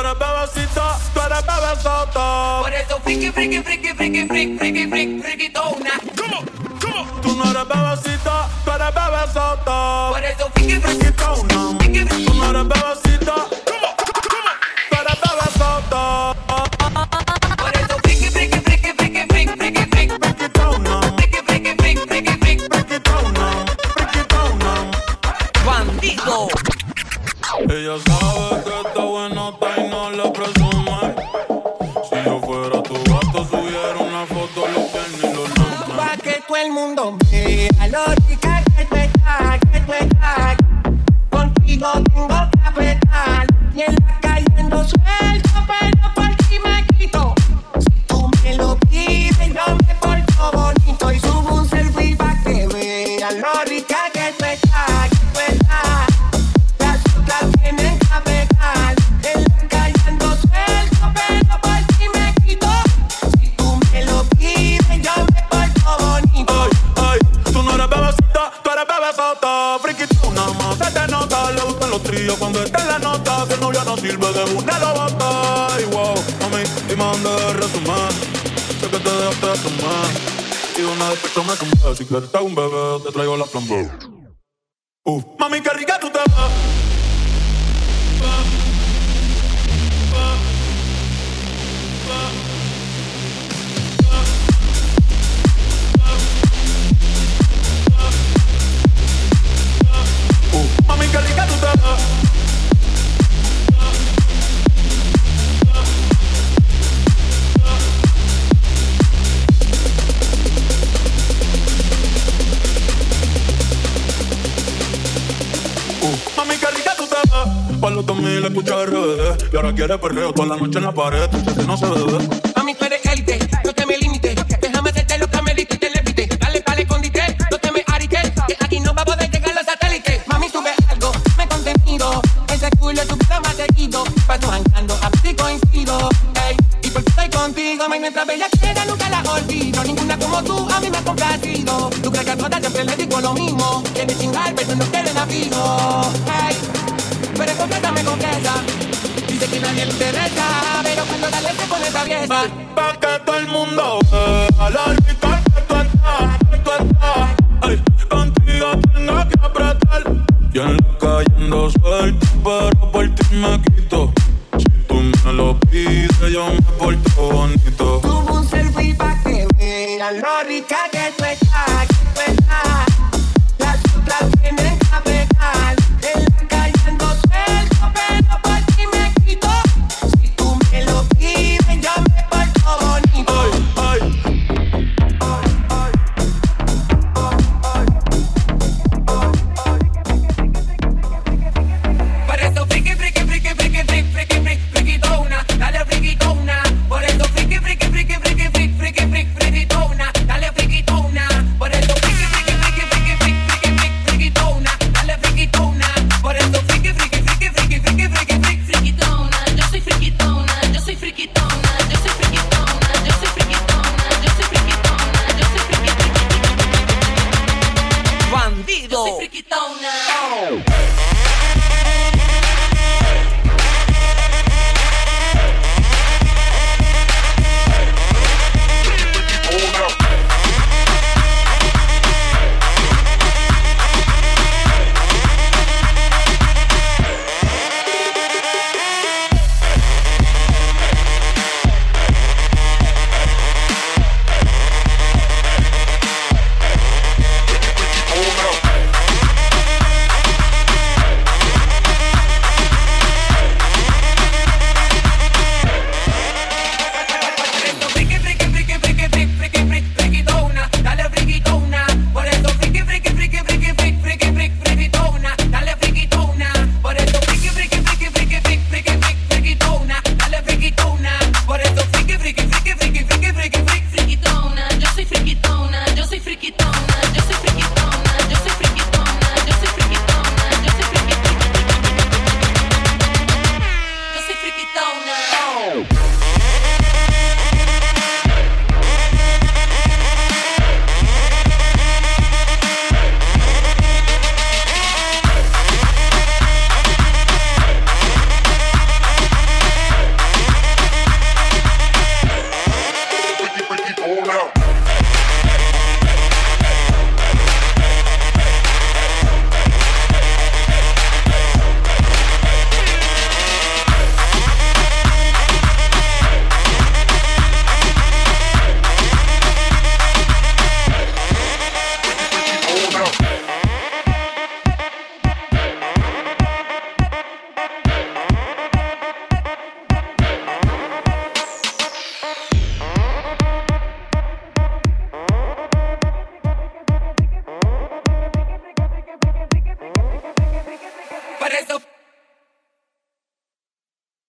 eres bebecita, tú eres bebesota. Por eso friki, friki, friki, friki, friki, friki, friki, friki, tona. ¿Cómo? ¿Cómo? Tú no eres bebecita, melódica que te da, que. Novio no sirve de una lo bota. Ay, wow, mami, dime dónde de resumen. Sé que te dejaste tomar. Y una que me compré, si quieres te hago un bebé, te traigo la flambé. Uf, Pa' los 2000 escucha RBD. Y ahora quiere perreo toda la noche en la pared. Que no se bebe. Mami, tú eres élite, no te me limites. Déjame hacerte lo que me diste y te levite. Dale, dale, condite, no te me arites. Que aquí no va a poder llegar los satélites. Mami, sube algo, me contenido. Ese culo es tu puta más seguido. Paso arrancando, a ti coincido. Ey, y porque estoy contigo, me mientras bella queda, nunca la olvido. Ninguna como tú, a mí me ha complacido. Tú crees que a todas siempre le digo lo mismo. Quieres chingar, pero no te la pido. Ey, pero complétame con esa. Dice que nadie le interesa, pero cuando dale se pone traviesa. Pa' que todo el mundo vea lo rica que tú estás, que tú estás. Ay, contigo tengo que apretar. Y en break it down now.